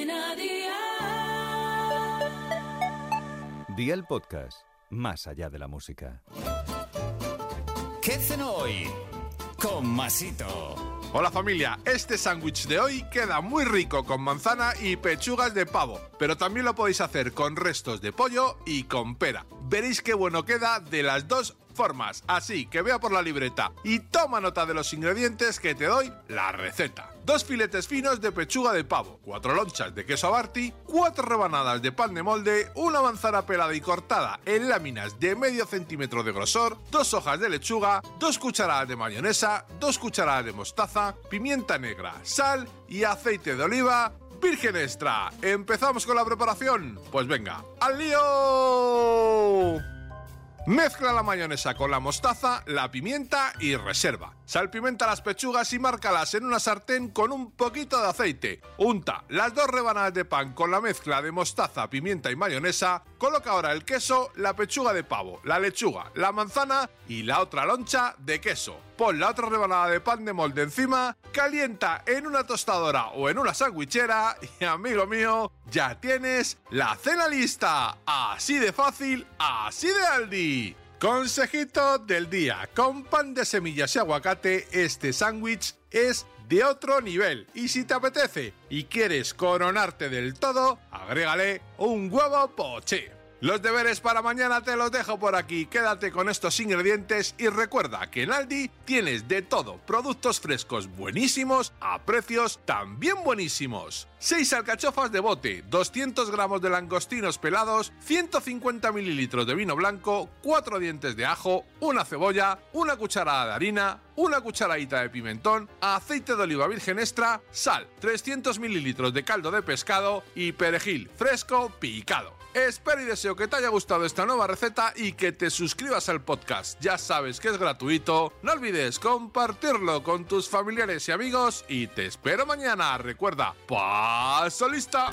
Cadena Dial. Día el podcast, más allá de la música. ¿Qué cenó hoy? Con Masito. Hola familia, este sándwich de hoy queda muy rico con manzana y pechugas de pavo, pero también lo podéis hacer con restos de pollo y con pera. Veréis qué bueno queda de las dos formas, así que vea por la libreta y toma nota de los ingredientes que te doy la receta. Dos filetes finos de pechuga de pavo, cuatro lonchas de queso abarti, cuatro rebanadas de pan de molde, una manzana pelada y cortada en láminas de medio centímetro de grosor, dos hojas de lechuga, dos cucharadas de mayonesa, dos cucharadas de mostaza, pimienta negra, sal y aceite de oliva virgen extra. ¿Empezamos con la preparación? Pues venga, ¡al lío! Mezcla la mayonesa con la mostaza, la pimienta y reserva. Salpimenta las pechugas y márcalas en una sartén con un poquito de aceite. Unta las dos rebanadas de pan con la mezcla de mostaza, pimienta y mayonesa. Coloca ahora el queso, la pechuga de pavo, la lechuga, la manzana y la otra loncha de queso. Pon la otra rebanada de pan de molde encima, calienta en una tostadora o en una sandwichera y amigo mío, ya tienes la cena lista. Así de fácil, así de Aldi. Consejito del día. Con pan de semillas y aguacate, este sándwich es de otro nivel. Y si te apetece y quieres coronarte del todo, agrégale un huevo poché. Los deberes para mañana te los dejo por aquí. Quédate con estos ingredientes y recuerda que en Aldi tienes de todo, productos frescos buenísimos a precios también buenísimos. 6 alcachofas de bote, 200 gramos de langostinos pelados, 150 mililitros de vino blanco, 4 dientes de ajo, una cebolla, una cucharada de harina, una cucharadita de pimentón, aceite de oliva virgen extra, sal, 300 mililitros de caldo de pescado y perejil fresco picado. Espero y deseo que te haya gustado esta nueva receta y que te suscribas al podcast. Ya sabes que es gratuito. No olvides compartirlo con tus familiares y amigos y te espero mañana. Recuerda, paso lista.